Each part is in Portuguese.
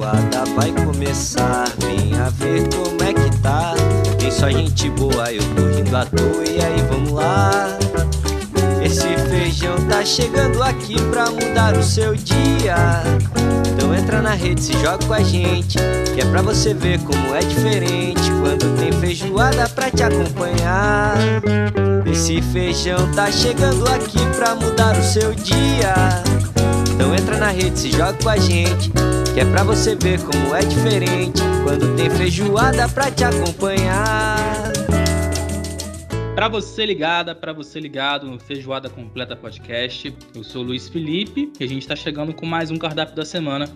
feijoada vai começar. Venha ver como é que tá. Tem só gente boa, eu tô rindo à toa. E aí, vamos lá. Esse feijão tá chegando aqui pra mudar o seu dia. Então entra na rede, se joga com a gente. Que é pra você ver como é diferente. Quando tem feijoada pra te acompanhar. Esse feijão tá chegando aqui pra mudar o seu dia. Então entra na rede, se joga com a gente. Que é pra você ver como é diferente. Quando tem feijoada pra te acompanhar. Para você ligada, para você ligado no Feijoada Completa Podcast, eu sou Luiz Felipe e a gente está chegando com mais um cardápio da semana.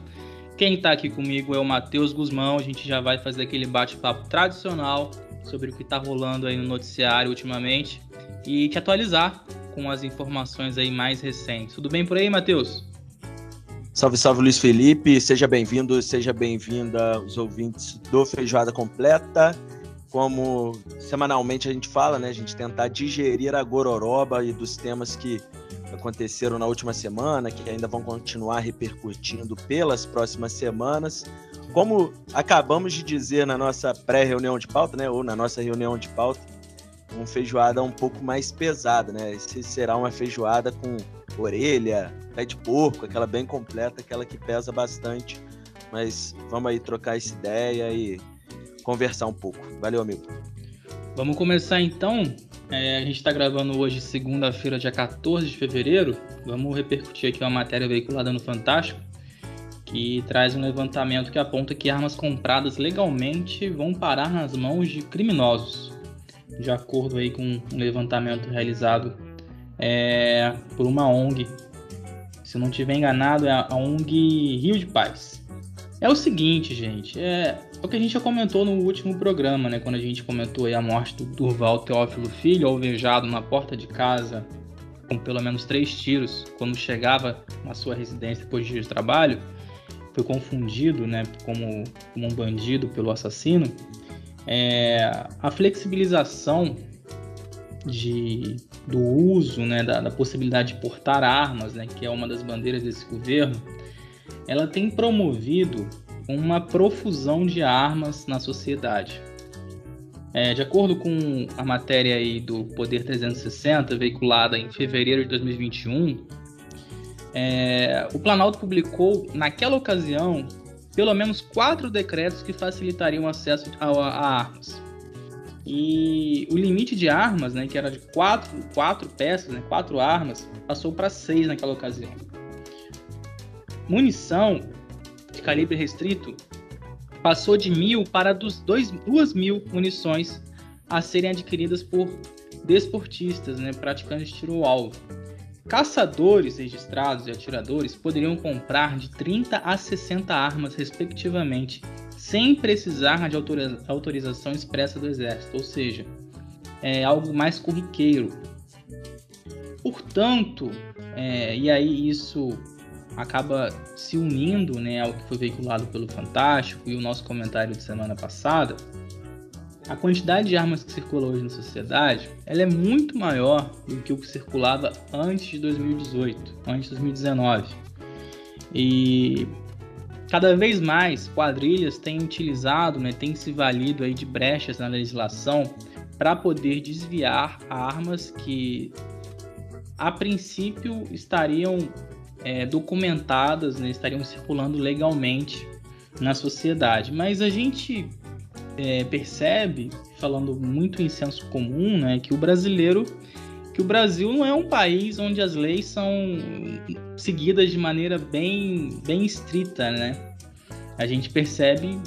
Quem está aqui comigo é o Matheus Guzmão, a gente já vai fazer aquele bate-papo tradicional sobre o que está rolando aí no noticiário ultimamente e te atualizar com as informações aí mais recentes. Tudo bem por aí, Matheus? Salve, salve Luiz Felipe, seja bem-vindo, seja bem-vinda os ouvintes do Feijoada Completa como semanalmente a gente fala, né? A gente tentar digerir a gororoba e dos temas que aconteceram na última semana, que ainda vão continuar repercutindo pelas próximas semanas. Como acabamos de dizer na nossa pré-reunião de pauta, né? Ou na nossa reunião de pauta, uma feijoada um pouco mais pesada, né? Esse será uma feijoada com orelha, pé de porco, aquela bem completa, aquela que pesa bastante. Mas vamos aí trocar essa ideia e conversar um pouco. Valeu, amigo. Vamos começar então. É, a gente está gravando hoje, segunda-feira, dia 14 de fevereiro. Vamos repercutir aqui uma matéria veiculada no Fantástico que traz um levantamento que aponta que armas compradas legalmente vão parar nas mãos de criminosos. De acordo aí com um levantamento realizado é, por uma ONG. Se não estiver enganado, é a ONG Rio de Paz. É o seguinte, gente, é, é o que a gente já comentou no último programa, né? Quando a gente comentou a morte do Durval Teófilo Filho, alvejado na porta de casa com pelo menos três tiros, quando chegava na sua residência depois de trabalho, foi confundido, né, como, como um bandido pelo assassino. É, a flexibilização de, do uso, né, da, da possibilidade de portar armas, né, que é uma das bandeiras desse governo, ela tem promovido uma profusão de armas na sociedade. É, de acordo com a matéria aí do Poder 360, veiculada em fevereiro de 2021, é, o Planalto publicou, naquela ocasião, pelo menos quatro decretos que facilitariam o acesso a, a armas. E o limite de armas, né, que era de quatro, quatro peças, né, quatro armas, passou para seis naquela ocasião. Munição de calibre restrito passou de mil para dos dois, duas mil munições a serem adquiridas por desportistas, né, praticantes de tiro alvo. Caçadores registrados e atiradores poderiam comprar de 30 a 60 armas, respectivamente, sem precisar de autorização expressa do Exército, ou seja, é algo mais corriqueiro. Portanto, é, e aí isso acaba se unindo né, ao que foi veiculado pelo Fantástico e o nosso comentário de semana passada, a quantidade de armas que circula hoje na sociedade ela é muito maior do que o que circulava antes de 2018, antes de 2019. E cada vez mais quadrilhas têm utilizado, né, têm se valido aí de brechas na legislação para poder desviar armas que a princípio estariam é, documentadas, né, estariam circulando legalmente na sociedade. Mas a gente é, percebe, falando muito em senso comum, né, que o brasileiro, que o Brasil não é um país onde as leis são seguidas de maneira bem, bem estrita, né? A gente percebe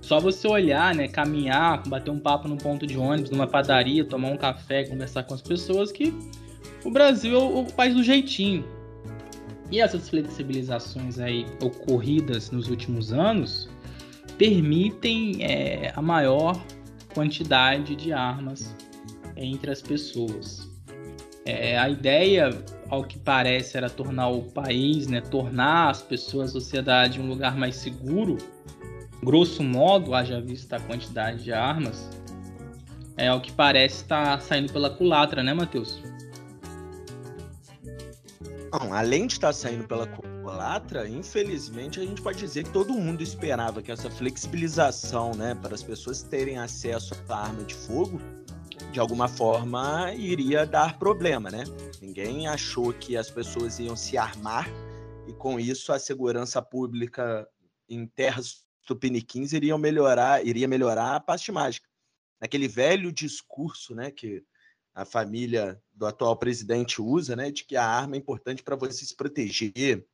só você olhar, né, caminhar, bater um papo no ponto de ônibus, numa padaria, tomar um café, conversar com as pessoas que o Brasil é o país do jeitinho. E essas flexibilizações aí ocorridas nos últimos anos permitem é, a maior quantidade de armas entre as pessoas. É, a ideia, ao que parece, era tornar o país, né, tornar as pessoas, a sociedade, um lugar mais seguro. Grosso modo, haja vista a quantidade de armas, é ao que parece estar tá saindo pela culatra, né, Matheus? Não, além de estar saindo pela idolatra, infelizmente a gente pode dizer que todo mundo esperava que essa flexibilização, né, para as pessoas terem acesso à arma de fogo, de alguma forma iria dar problema, né? Ninguém achou que as pessoas iam se armar e com isso a segurança pública em terras tupiniquins iria melhorar, iria melhorar a paz mágica. Aquele velho discurso, né, que a família do atual presidente usa, né, de que a arma é importante para você se proteger.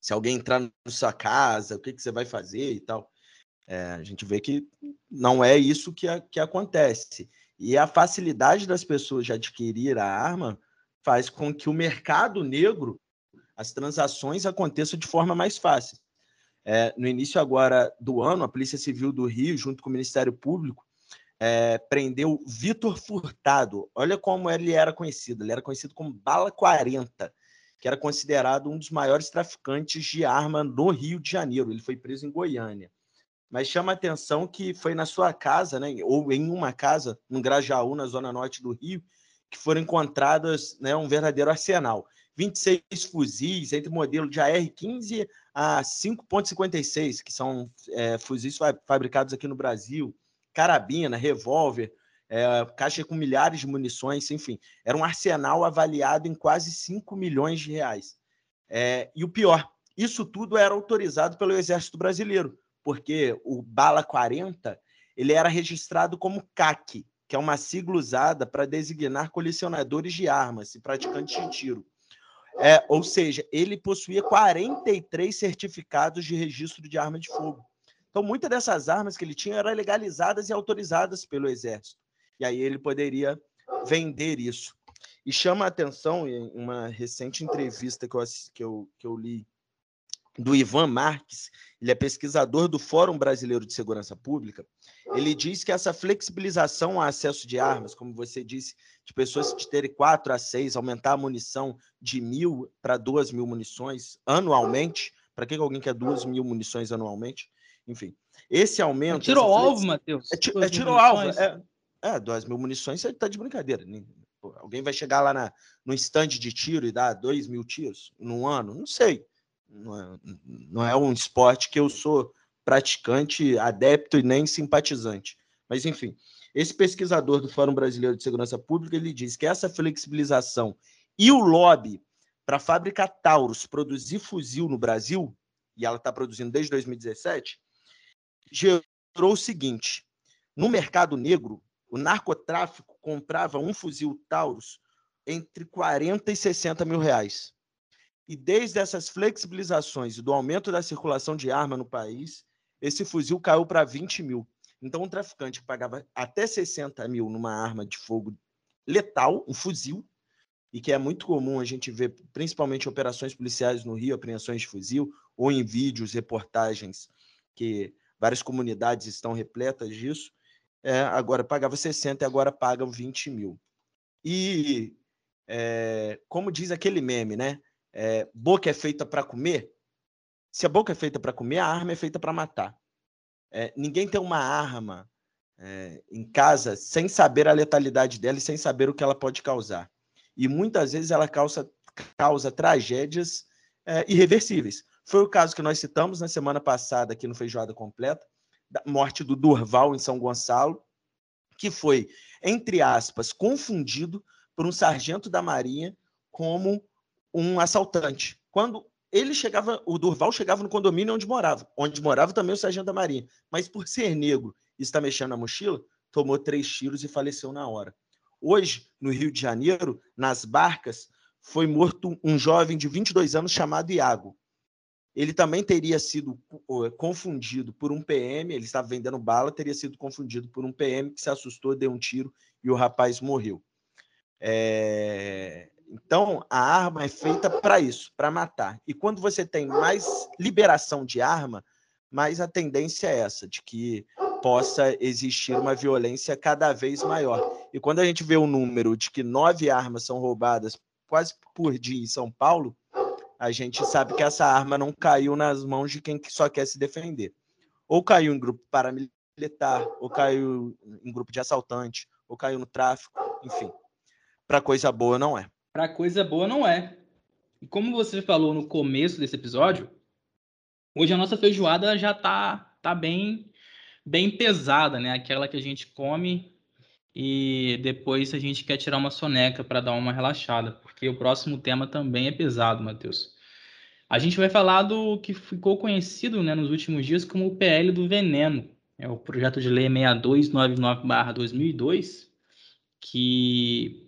Se alguém entrar na sua casa, o que, que você vai fazer e tal. É, a gente vê que não é isso que, a, que acontece. E a facilidade das pessoas de adquirir a arma faz com que o mercado negro, as transações aconteçam de forma mais fácil. É, no início agora do ano, a Polícia Civil do Rio, junto com o Ministério Público, é, prendeu Vitor Furtado. Olha como ele era conhecido. Ele era conhecido como Bala 40, que era considerado um dos maiores traficantes de arma no Rio de Janeiro. Ele foi preso em Goiânia. Mas chama a atenção que foi na sua casa, né, ou em uma casa, no Grajaú, na zona norte do Rio, que foram encontradas né, um verdadeiro arsenal. 26 fuzis, entre modelo de AR-15 a 5.56, que são é, fuzis fabricados aqui no Brasil, carabina, revólver, é, caixa com milhares de munições, enfim. Era um arsenal avaliado em quase 5 milhões de reais. É, e o pior, isso tudo era autorizado pelo Exército Brasileiro, porque o Bala 40 ele era registrado como CAC, que é uma sigla usada para designar colecionadores de armas e praticantes de tiro. É, ou seja, ele possuía 43 certificados de registro de arma de fogo. Então, muitas dessas armas que ele tinha eram legalizadas e autorizadas pelo Exército. E aí ele poderia vender isso. E chama a atenção, em uma recente entrevista que eu, que eu, que eu li do Ivan Marques, ele é pesquisador do Fórum Brasileiro de Segurança Pública, ele diz que essa flexibilização ao acesso de armas, como você disse, de pessoas de terem quatro a seis, aumentar a munição de mil para duas mil munições anualmente, para que alguém quer duas mil munições anualmente? Enfim, esse aumento. É tiro ao alvo, Matheus? É, é tiro ao alvo. É, é, duas mil munições, você está de brincadeira. alguém vai chegar lá na, no estande de tiro e dar dois mil tiros num ano? Não sei. Não é, não é um esporte que eu sou praticante, adepto e nem simpatizante. Mas, enfim, esse pesquisador do Fórum Brasileiro de Segurança Pública ele diz que essa flexibilização e o lobby para a fábrica Taurus produzir fuzil no Brasil, e ela está produzindo desde 2017, gerou o seguinte: no mercado negro, o narcotráfico comprava um fuzil Taurus entre 40 e 60 mil reais. E desde essas flexibilizações e do aumento da circulação de arma no país, esse fuzil caiu para 20 mil. Então, um traficante que pagava até 60 mil numa arma de fogo letal, um fuzil, e que é muito comum a gente ver, principalmente operações policiais no Rio, apreensões de fuzil, ou em vídeos, reportagens que várias comunidades estão repletas disso. É, agora pagava 60 e agora pagam 20 mil. E é, como diz aquele meme, né? É, boca é feita para comer. Se a boca é feita para comer, a arma é feita para matar. É, ninguém tem uma arma é, em casa sem saber a letalidade dela e sem saber o que ela pode causar. E muitas vezes ela causa, causa tragédias é, irreversíveis. Foi o caso que nós citamos na semana passada aqui no Feijoada Completa, da morte do Durval em São Gonçalo, que foi, entre aspas, confundido por um sargento da Marinha como um assaltante. Quando ele chegava, o Durval chegava no condomínio onde morava, onde morava também o sargento da Marinha, mas por ser negro e estar mexendo na mochila, tomou três tiros e faleceu na hora. Hoje, no Rio de Janeiro, nas barcas, foi morto um jovem de 22 anos chamado Iago ele também teria sido confundido por um PM, ele estava vendendo bala, teria sido confundido por um PM que se assustou, deu um tiro e o rapaz morreu. É... Então, a arma é feita para isso, para matar. E quando você tem mais liberação de arma, mais a tendência é essa, de que possa existir uma violência cada vez maior. E quando a gente vê o número de que nove armas são roubadas quase por dia em São Paulo, a gente sabe que essa arma não caiu nas mãos de quem só quer se defender. Ou caiu em grupo paramilitar, ou caiu em grupo de assaltante, ou caiu no tráfico, enfim. Para coisa boa não é. Para coisa boa não é. E como você falou no começo desse episódio, hoje a nossa feijoada já tá, tá bem, bem pesada, né? Aquela que a gente come e depois a gente quer tirar uma soneca para dar uma relaxada, porque o próximo tema também é pesado, Matheus. A gente vai falar do que ficou conhecido né, nos últimos dias como o PL do Veneno. É o projeto de lei 6299-2002, que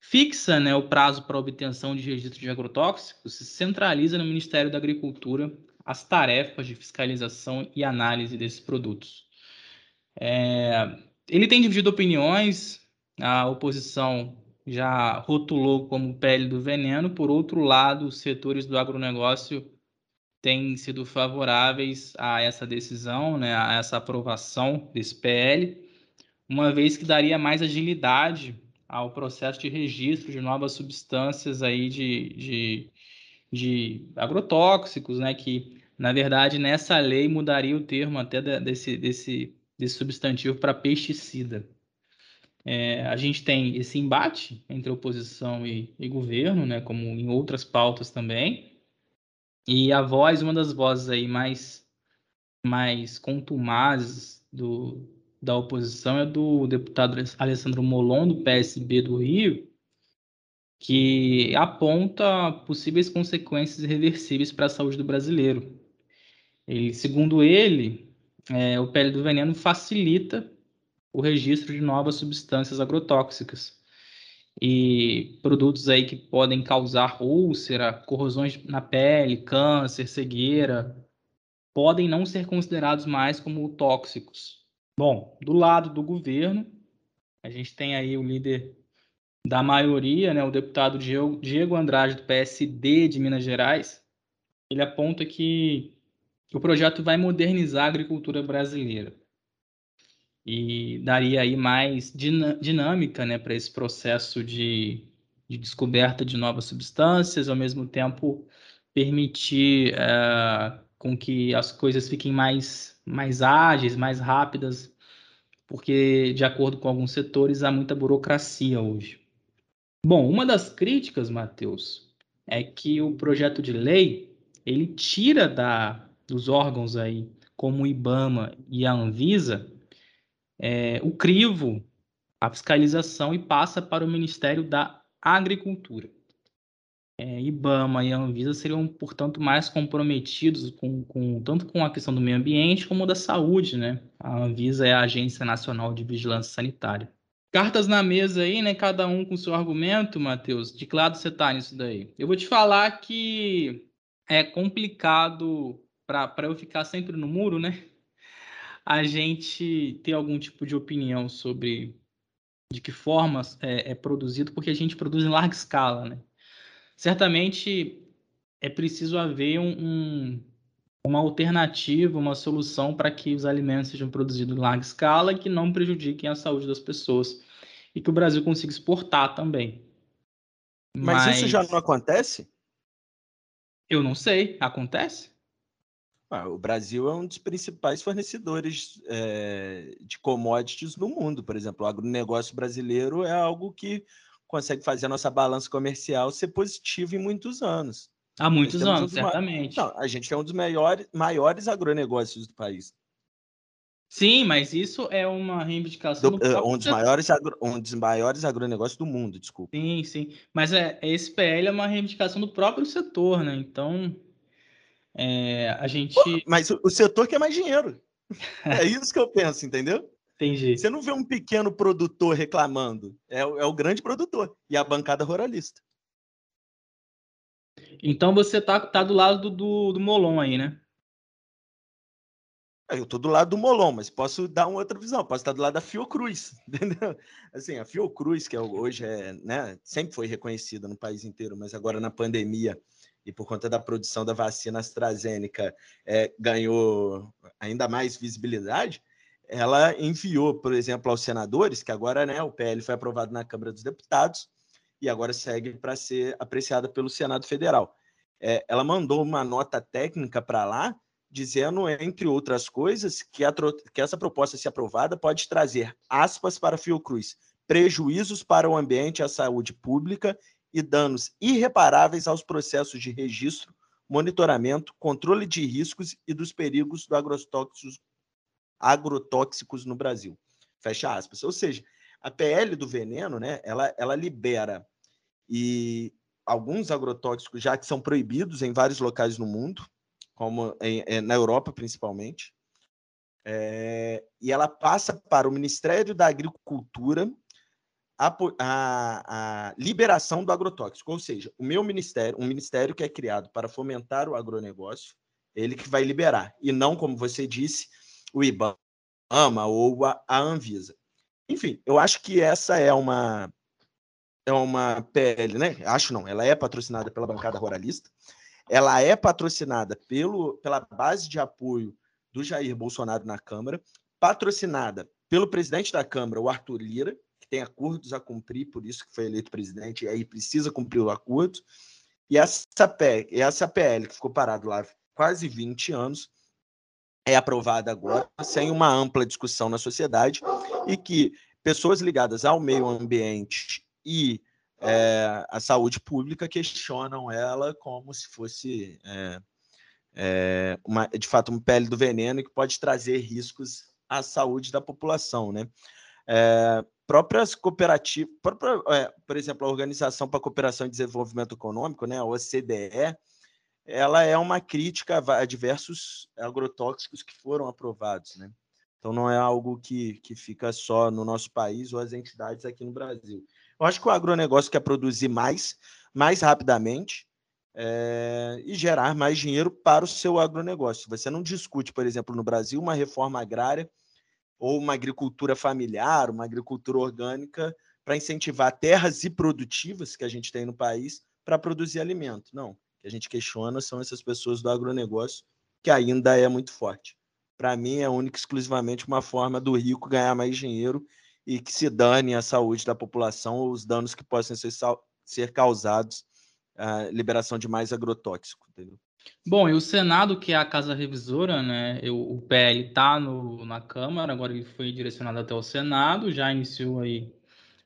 fixa né, o prazo para obtenção de registro de agrotóxicos e centraliza no Ministério da Agricultura as tarefas de fiscalização e análise desses produtos. É, ele tem dividido opiniões, a oposição já rotulou como pele do veneno, por outro lado, os setores do agronegócio têm sido favoráveis a essa decisão, né, a essa aprovação desse PL, uma vez que daria mais agilidade ao processo de registro de novas substâncias aí de, de, de agrotóxicos, né, que na verdade nessa lei mudaria o termo até desse, desse desse substantivo para pesticida. É, a gente tem esse embate entre oposição e, e, governo, né, como em outras pautas também. E a voz, uma das vozes aí mais, mais contumazes do, da oposição é do deputado Alessandro Molon, do PSB do Rio, que aponta possíveis consequências irreversíveis para a saúde do brasileiro. Ele, segundo ele, é, o pele do veneno facilita o registro de novas substâncias agrotóxicas e produtos aí que podem causar úlcera, corrosões na pele, câncer, cegueira, podem não ser considerados mais como tóxicos. Bom, do lado do governo, a gente tem aí o líder da maioria, né, o deputado Diego Andrade do PSD de Minas Gerais. Ele aponta que o projeto vai modernizar a agricultura brasileira e daria aí mais dinâmica né, para esse processo de, de, descoberta de novas substâncias, ao mesmo tempo permitir uh, com que as coisas fiquem mais, mais ágeis, mais rápidas, porque, de acordo com alguns setores, há muita burocracia hoje. Bom, uma das críticas, Matheus, é que o projeto de lei ele tira da dos órgãos aí, como o IBAMA e a Anvisa, é, o crivo, a fiscalização, e passa para o Ministério da Agricultura. É, IBAMA e Anvisa seriam, portanto, mais comprometidos com, com, tanto com a questão do meio ambiente como da saúde, né? A Anvisa é a Agência Nacional de Vigilância Sanitária. Cartas na mesa aí, né? Cada um com seu argumento, Matheus. De que lado você está nisso daí? Eu vou te falar que é complicado para eu ficar sempre no muro, né? A gente ter algum tipo de opinião sobre de que forma é, é produzido, porque a gente produz em larga escala, né? Certamente é preciso haver um, um, uma alternativa, uma solução para que os alimentos sejam produzidos em larga escala e que não prejudiquem a saúde das pessoas e que o Brasil consiga exportar também. Mas, Mas isso já não acontece? Eu não sei. Acontece? Ah, o Brasil é um dos principais fornecedores é, de commodities no mundo. Por exemplo, o agronegócio brasileiro é algo que consegue fazer a nossa balança comercial ser positiva em muitos anos. Há muitos anos, um certamente. Não, a gente é um dos maiores, maiores agronegócios do país. Sim, mas isso é uma reivindicação do, do uh, um, dos maiores agro, um dos maiores agronegócios do mundo, desculpa. Sim, sim. Mas é, esse PL é uma reivindicação do próprio setor, né? Então, é, a gente. Pô, mas o, setor quer mais dinheiro. é isso que eu penso, entendeu? Entendi. Você não vê um pequeno produtor reclamando, é, é o grande produtor e a bancada ruralista. Então você tá, tá do lado do, do, do Molon aí, né? É, eu tô do lado do Molon, mas posso dar uma outra visão. Posso estar do lado da Fiocruz, entendeu? Assim, a Fiocruz, que é, hoje é, né, sempre foi reconhecida no país inteiro, mas agora na pandemia e por conta da produção da vacina AstraZeneca é, ganhou ainda mais visibilidade, ela enviou, por exemplo, aos senadores, que agora né, o PL foi aprovado na Câmara dos Deputados e agora segue para ser apreciada pelo Senado Federal. É, ela mandou uma nota técnica para lá, dizendo, entre outras coisas, que, a, que essa proposta, se aprovada, pode trazer, aspas para Fiocruz, prejuízos para o ambiente e a saúde pública e danos irreparáveis aos processos de registro, monitoramento, controle de riscos e dos perigos do agrotóxicos, agrotóxicos no Brasil. Fecha aspas. Ou seja, a PL do veneno, né, ela, ela libera e alguns agrotóxicos já que são proibidos em vários locais no mundo, como em, em, na Europa principalmente, é, e ela passa para o Ministério da Agricultura a, a, a, liberação do agrotóxico, ou seja, o meu ministério, um ministério que é criado para fomentar o agronegócio, ele que vai liberar, e não, como você disse, o IBAMA ou a, a Anvisa. Enfim, eu acho que essa é uma é uma PL, né? Acho não, ela é patrocinada pela bancada ruralista, ela é patrocinada pelo, pela base de apoio do Jair Bolsonaro na Câmara, patrocinada pelo presidente da Câmara, o Arthur Lira, que tem acordos a cumprir, por isso que foi eleito presidente, e aí precisa cumprir o acordo. E essa, PL, essa PL, que ficou parada lá quase 20 anos, é aprovada agora, sem uma ampla discussão na sociedade, e que pessoas ligadas ao meio ambiente e é, a saúde pública questionam ela como se fosse é, é, uma, de fato, uma pele do veneno que pode trazer riscos à saúde da população, né? Próprias cooperativas, própria, por exemplo, a Organização para a Cooperação e Desenvolvimento Econômico, né, a OCDE, ela é uma crítica a diversos agrotóxicos que foram aprovados, né? Então não é algo que, que fica só no nosso país ou as entidades aqui no Brasil. Eu acho que o agronegócio quer produzir mais, mais rapidamente, é, e gerar mais dinheiro para o seu agronegócio. Você não discute, por exemplo, no Brasil, uma reforma agrária ou uma agricultura familiar, uma agricultura orgânica para incentivar terras improdutivas que a gente tem no país para produzir alimento. Não. Que a gente questiona são essas pessoas do agronegócio, que ainda é muito forte. Para mim, é única e exclusivamente uma forma do rico ganhar mais dinheiro e que se dane a saúde da população ou os danos que possam ser, ser causados a liberação de mais agrotóxico, entendeu? Bom, e o Senado, que é a casa revisora, né? o PL está na Câmara, agora ele foi direcionado até o Senado, já iniciou aí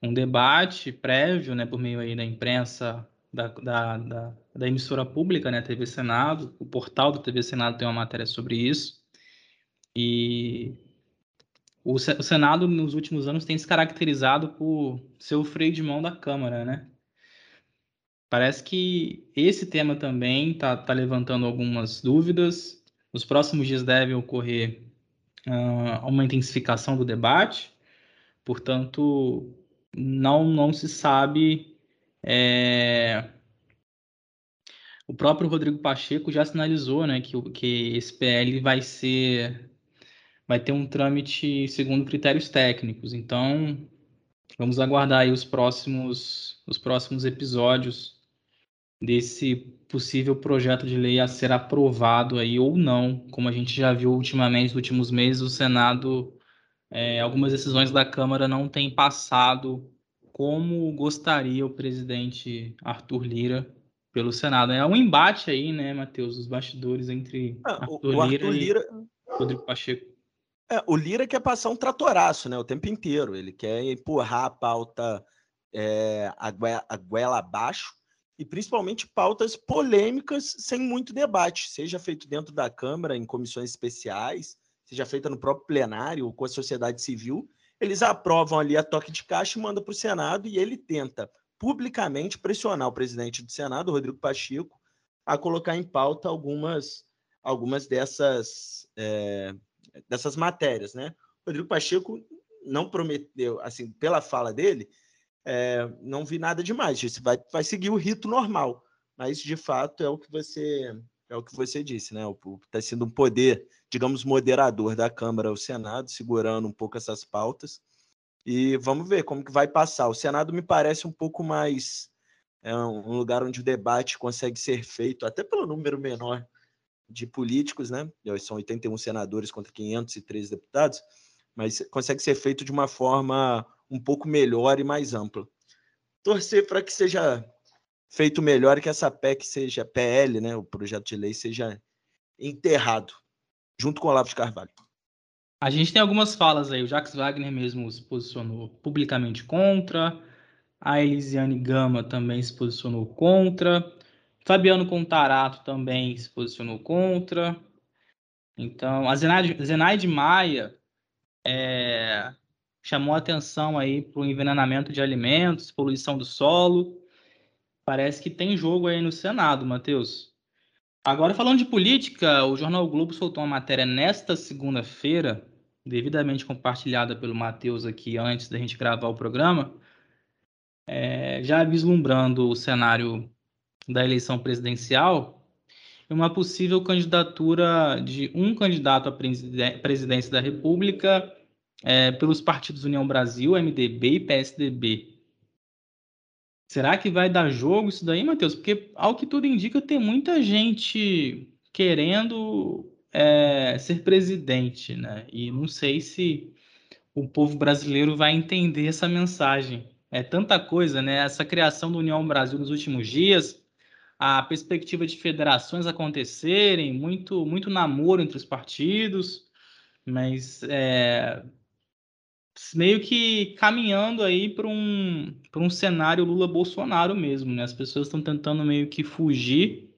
um debate prévio, né, por meio aí da imprensa da, da, da, da, emissora pública, né, TV Senado, o portal do TV Senado tem uma matéria sobre isso. E o, o Senado, nos últimos anos, tem se caracterizado por ser o freio de mão da Câmara, né? Parece que esse tema também está tá levantando algumas dúvidas. Nos próximos dias deve ocorrer uh, uma intensificação do debate, portanto, não, não se sabe. É... O próprio Rodrigo Pacheco já sinalizou né, que, que esse PL vai ser vai ter um trâmite segundo critérios técnicos. Então, vamos aguardar aí os próximos, os próximos episódios desse possível projeto de lei a ser aprovado aí ou não, como a gente já viu ultimamente, nos últimos meses, o Senado, é, algumas decisões da Câmara não têm passado como gostaria o presidente Arthur Lira pelo Senado. É um embate aí, né, Matheus, os bastidores entre ah, Arthur, o, Lira, Arthur Lira e Rodrigo Pacheco. É, o Lira quer passar um tratoraço, né, o tempo inteiro. Ele quer empurrar a pauta é, a, goela, a goela abaixo e principalmente pautas polêmicas sem muito debate, seja feito dentro da Câmara, em comissões especiais, seja feita no próprio plenário ou com a sociedade civil. Eles aprovam ali a toque de caixa e mandam para o Senado e ele tenta publicamente pressionar o presidente do Senado, Rodrigo Pacheco, a colocar em pauta algumas, algumas dessas, é, dessas matérias. Né? Rodrigo Pacheco não prometeu, assim, pela fala dele, é, não vi nada demais. Isso vai, vai seguir o rito normal, mas de fato é o que você é o que você disse, né? Está sendo um poder, digamos, moderador da Câmara ao Senado, segurando um pouco essas pautas. E vamos ver como que vai passar. O Senado me parece um pouco mais é um lugar onde o debate consegue ser feito, até pelo número menor de políticos, né? São 81 senadores contra 513 deputados, mas consegue ser feito de uma forma um pouco melhor e mais ampla. Torcer para que seja feito melhor que essa PEC seja PL, né, o projeto de lei seja enterrado junto com o Olavo de Carvalho. A gente tem algumas falas aí. O Jacques Wagner mesmo se posicionou publicamente contra. A Elisiane Gama também se posicionou contra. Fabiano Contarato também se posicionou contra. Então, a Zenaide, Zenaide Maia é, chamou atenção aí para o envenenamento de alimentos, poluição do solo. Parece que tem jogo aí no Senado, Matheus. Agora, falando de política, o Jornal Globo soltou uma matéria nesta segunda-feira, devidamente compartilhada pelo Matheus aqui antes da gente gravar o programa, é, já vislumbrando o cenário da eleição presidencial, uma possível candidatura de um candidato à presidência da República é, pelos partidos União Brasil, MDB e PSDB. Será que vai dar jogo isso daí, Matheus? Porque, ao que tudo indica, tem muita gente querendo é, ser presidente, né? E não sei se o povo brasileiro vai entender essa mensagem. É tanta coisa, né? Essa criação do União Brasil nos últimos dias, a perspectiva de federações acontecerem, muito, muito namoro entre os partidos, mas é, meio que caminhando aí para um, um cenário Lula-Bolsonaro mesmo, né? As pessoas estão tentando meio que fugir,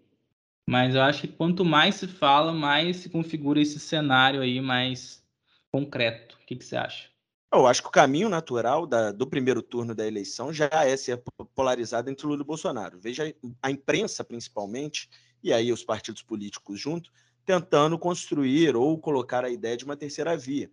mas eu acho que quanto mais se fala, mais se configura esse cenário aí mais concreto. O que, que você acha? Eu acho que o caminho natural da, do primeiro turno da eleição já é ser polarizado entre Lula e Bolsonaro. Veja a imprensa, principalmente, e aí os partidos políticos junto, tentando construir ou colocar a ideia de uma terceira via.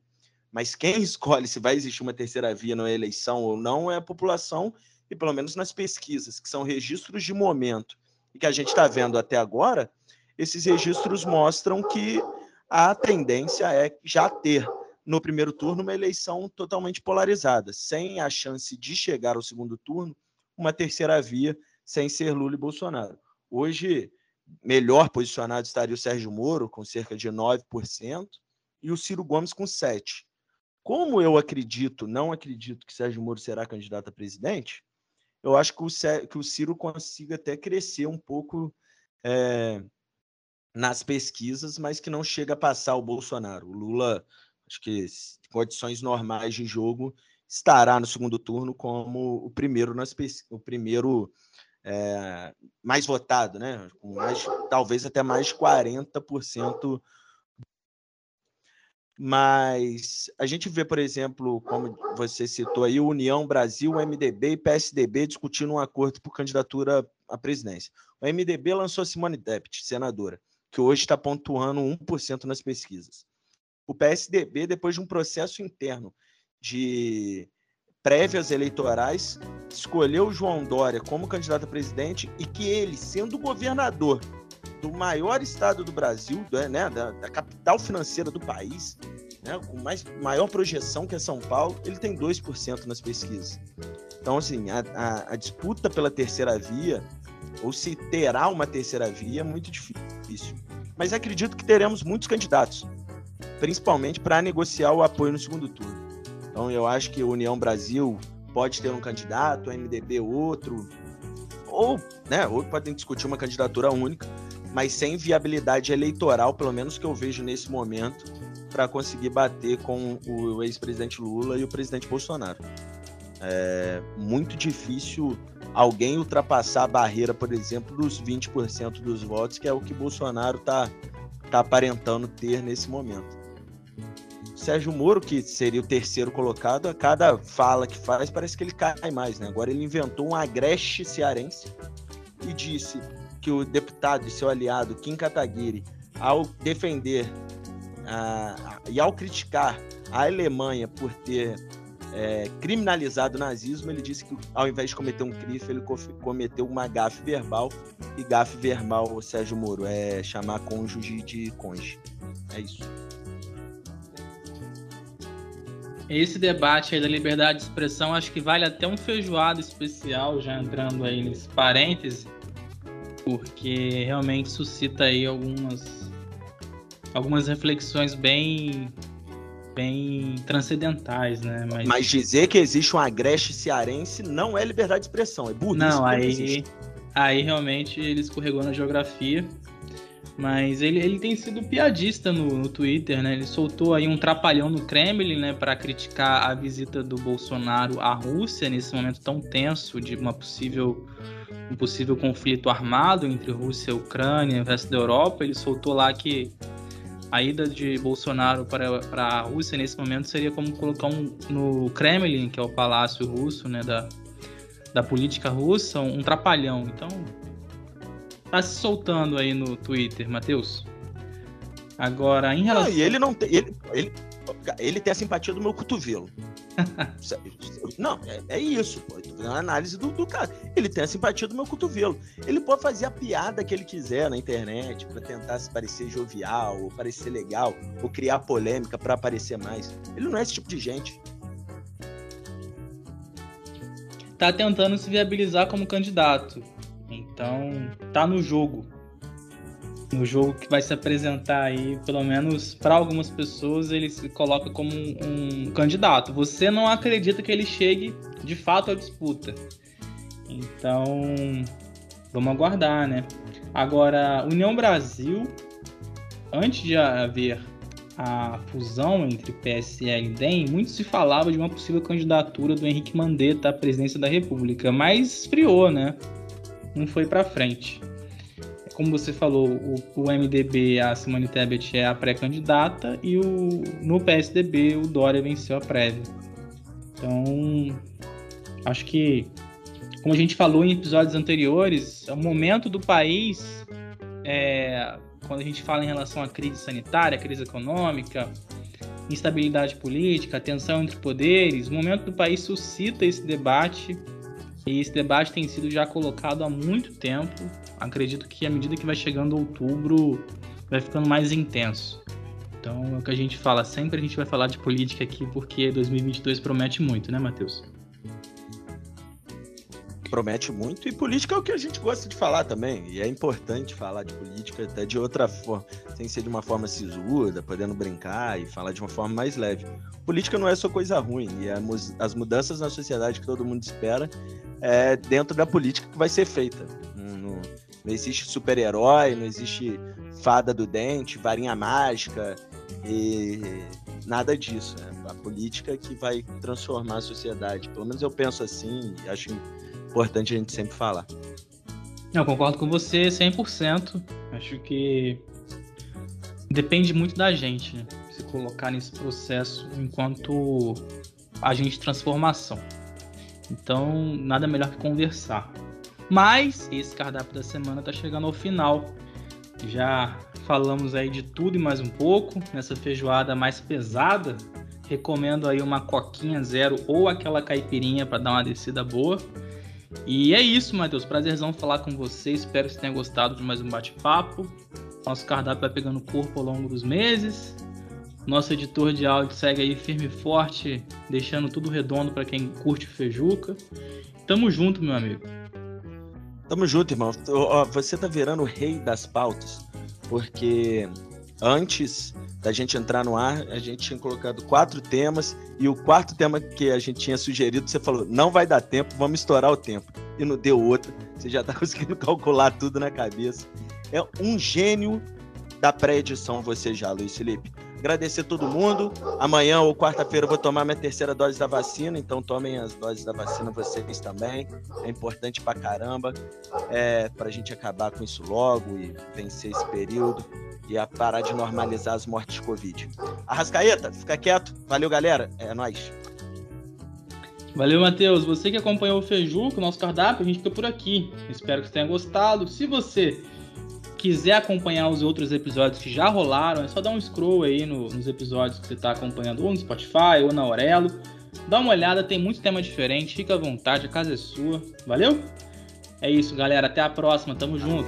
Mas quem escolhe se vai existir uma terceira via na eleição ou não é a população, e pelo menos nas pesquisas, que são registros de momento, e que a gente está vendo até agora, esses registros mostram que a tendência é já ter no primeiro turno uma eleição totalmente polarizada, sem a chance de chegar ao segundo turno uma terceira via sem ser Lula e Bolsonaro. Hoje, melhor posicionado estaria o Sérgio Moro, com cerca de 9%, e o Ciro Gomes com 7%. Como eu acredito, não acredito que Sérgio Moro será candidato a presidente, eu acho que o, que o Ciro consiga até crescer um pouco é, nas pesquisas, mas que não chega a passar o Bolsonaro. O Lula, acho que em condições normais de jogo, estará no segundo turno como o primeiro nas o primeiro é, mais votado, né? Com mais, talvez até mais de 40% mas a gente vê, por exemplo, como você citou aí, União Brasil, MDB e PSDB discutindo um acordo por candidatura à presidência. O MDB lançou Simone Tebet, senadora, que hoje está pontuando 1% nas pesquisas. O PSDB, depois de um processo interno de prévias eleitorais, escolheu João Dória como candidato a presidente e que ele, sendo governador do maior estado do Brasil, né, da, da capital financeira do país, né, com mais, maior projeção que é São Paulo, ele tem 2% nas pesquisas. Então, assim, a, a, a, disputa pela terceira via, ou se terá uma terceira via, é muito difícil. Mas acredito que teremos muitos candidatos, principalmente para negociar o apoio no segundo turno. Então, eu acho que União Brasil pode ter um candidato, MDB outro, ou, né, ou podem discutir uma candidatura única mas sem viabilidade eleitoral, pelo menos que eu vejo nesse momento, para conseguir bater com o ex-presidente Lula e o presidente Bolsonaro. É muito difícil alguém ultrapassar a barreira, por exemplo, dos 20% dos votos, que é o que Bolsonaro está tá aparentando ter nesse momento. Sérgio Moro, que seria o terceiro colocado, a cada fala que faz parece que ele cai mais, né? Agora ele inventou um agreste cearense e disse que o deputado e seu aliado Kim Kataguiri, ao defender e ao criticar a Alemanha por ter é, criminalizado o nazismo, ele disse que ao invés de cometer um crime, ele cometeu uma gafe verbal. E gafe verbal, Sérgio Moro, é chamar cônjuge de cônjuge. É isso. Esse debate aí da liberdade de expressão, acho que vale até um feijoado especial, já entrando aí nesse parêntese, porque realmente suscita aí algumas algumas reflexões bem bem transcendentais, né? Mas... Mas dizer que existe um agreste cearense não é liberdade de expressão, é burrice. Não, aí, aí realmente ele escorregou na geografia. Mas ele, ele tem sido piadista no, no Twitter, né? Ele soltou aí um trapalhão no Kremlin, né, para criticar a visita do Bolsonaro à Rússia nesse momento tão tenso de uma possível um possível conflito armado entre Rússia e Ucrânia e o resto da Europa. Ele soltou lá que a ida de Bolsonaro para, para a Rússia nesse momento seria como colocar um, no Kremlin, que é o palácio russo, né, da, da política russa, um trapalhão. Então, tá se soltando aí no Twitter, Matheus. Agora, em relação. Não, e ele não tem. Ele, ele, ele tem a simpatia do meu cotovelo. não, é, é, isso, pô. Eu tô fazendo uma análise do, do, cara. Ele tem a simpatia do meu cotovelo. Ele pode fazer a piada que ele quiser na internet para tentar se parecer jovial, ou parecer legal, ou criar polêmica para aparecer mais. Ele não é esse tipo de gente. Tá tentando se viabilizar como candidato. Então, tá no jogo. No jogo que vai se apresentar aí, pelo menos para algumas pessoas, ele se coloca como um, um, candidato. Você não acredita que ele chegue de fato à disputa. Então, vamos aguardar, né? Agora, União Brasil, antes de haver a fusão entre PSL e DEM, muito se falava de uma possível candidatura do Henrique Mandetta à presidência da República, mas esfriou, né? Não foi para frente. Como você falou, o, o, MDB, a Simone Tebet é a pré-candidata e o, no PSDB o Dória venceu a prévia. Então, acho que, como a gente falou em episódios anteriores, o momento do país, é, quando a gente fala em relação à crise sanitária, crise econômica, instabilidade política, tensão entre poderes, o momento do país suscita esse debate e esse debate tem sido já colocado há muito tempo. Acredito que à medida que vai chegando outubro, vai ficando mais intenso. Então, é o que a gente fala, sempre a gente vai falar de política aqui, porque 2022 promete muito, né, Matheus? Promete muito, e política é o que a gente gosta de falar também. E é importante falar de política até de outra forma, sem ser de uma forma sisuda, podendo brincar e falar de uma forma mais leve. Política não é só coisa ruim, e as mudanças na sociedade que todo mundo espera é, dentro da política que vai ser feita. Não, não existe super-herói, não existe fada do dente, varinha mágica e nada disso. Né? A política que vai transformar a sociedade. Pelo menos eu penso assim acho importante a gente sempre falar. Eu concordo com você 100%. Acho que depende muito da gente né? se colocar nesse processo enquanto agente de transformação. Então, nada melhor que conversar. Mas esse cardápio da semana está chegando ao final. Já falamos aí de tudo e mais um pouco nessa feijoada mais pesada. Recomendo aí uma coquinha zero ou aquela caipirinha para dar uma descida boa. E é isso, Matheus. Prazerzão falar com você. Espero que você tenha gostado de mais um bate-papo. Nosso cardápio vai pegando corpo ao longo dos meses. Nosso editor de áudio segue aí firme e forte, deixando tudo redondo para quem curte feijuca. Tamo junto, meu amigo. Tamo junto, irmão. Você tá virando o rei das pautas, porque antes da gente entrar no ar, a gente tinha colocado quatro temas e o quarto tema que a gente tinha sugerido, você falou, não vai dar tempo, vamos estourar o tempo. E não deu outro, você já tá conseguindo calcular tudo na cabeça. É um gênio da pré-edição você já, Luiz Felipe. Agradecer todo mundo. Amanhã ou quarta-feira eu vou tomar minha terceira dose da vacina, então tomem as doses da vacina vocês também. É importante pra caramba. É, pra gente acabar com isso logo e vencer esse período e a parar de normalizar as mortes de Covid. Arrascaeta, fica quieto. Valeu, galera. É nóis. Valeu, Matheus. Você que acompanhou o Feiju, com o nosso cardápio, a gente fica por aqui. Espero que você tenha gostado. Se você quiser acompanhar os outros episódios que já rolaram, é só dar um scroll aí no, nos episódios que você está acompanhando, ou no Spotify, ou na Aurelo. Dá uma olhada, tem muito tema diferente, fica à vontade, a casa é sua. Valeu? É isso, galera. Até a próxima. Tamo junto.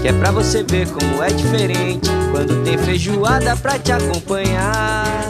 Que é pra você ver como é diferente quando tem feijoada pra te acompanhar.